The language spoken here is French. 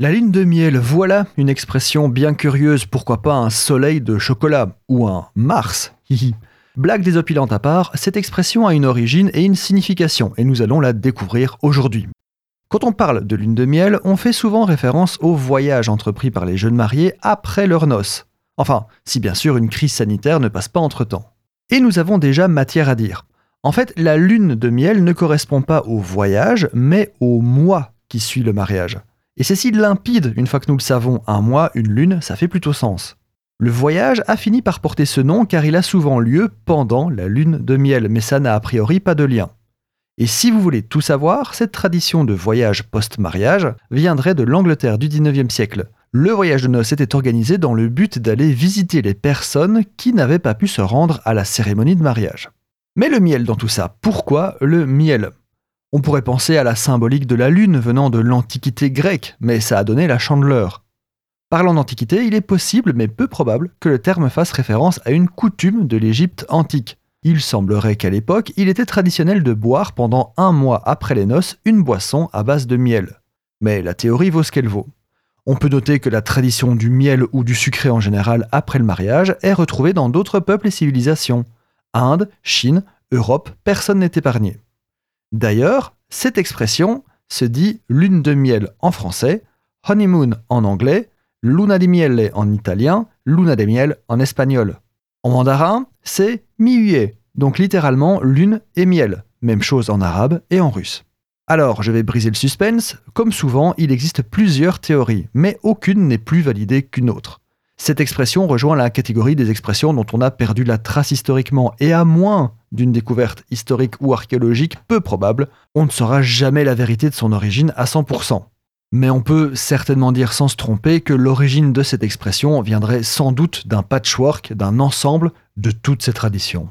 La lune de miel, voilà une expression bien curieuse, pourquoi pas un soleil de chocolat ou un Mars. Blague désopilante à part, cette expression a une origine et une signification, et nous allons la découvrir aujourd'hui. Quand on parle de lune de miel, on fait souvent référence au voyage entrepris par les jeunes mariés après leur noces. Enfin, si bien sûr une crise sanitaire ne passe pas entre-temps. Et nous avons déjà matière à dire. En fait, la lune de miel ne correspond pas au voyage, mais au mois qui suit le mariage. Et c'est si limpide, une fois que nous le savons, un mois, une lune, ça fait plutôt sens. Le voyage a fini par porter ce nom car il a souvent lieu pendant la lune de miel, mais ça n'a a priori pas de lien. Et si vous voulez tout savoir, cette tradition de voyage post-mariage viendrait de l'Angleterre du 19e siècle. Le voyage de noces était organisé dans le but d'aller visiter les personnes qui n'avaient pas pu se rendre à la cérémonie de mariage. Mais le miel dans tout ça, pourquoi le miel? On pourrait penser à la symbolique de la lune venant de l'Antiquité grecque, mais ça a donné la chandeleur. Parlant d'Antiquité, il est possible, mais peu probable, que le terme fasse référence à une coutume de l'Égypte antique. Il semblerait qu'à l'époque, il était traditionnel de boire pendant un mois après les noces une boisson à base de miel. Mais la théorie vaut ce qu'elle vaut. On peut noter que la tradition du miel ou du sucré en général après le mariage est retrouvée dans d'autres peuples et civilisations. Inde, Chine, Europe, personne n'est épargné. D'ailleurs, cette expression se dit lune de miel en français, honeymoon en anglais, luna di miele en italien, luna de miel en espagnol. En mandarin, c'est miye, donc littéralement lune et miel. Même chose en arabe et en russe. Alors, je vais briser le suspense. Comme souvent, il existe plusieurs théories, mais aucune n'est plus validée qu'une autre. Cette expression rejoint la catégorie des expressions dont on a perdu la trace historiquement, et à moins d'une découverte historique ou archéologique peu probable, on ne saura jamais la vérité de son origine à 100%. Mais on peut certainement dire sans se tromper que l'origine de cette expression viendrait sans doute d'un patchwork, d'un ensemble de toutes ces traditions.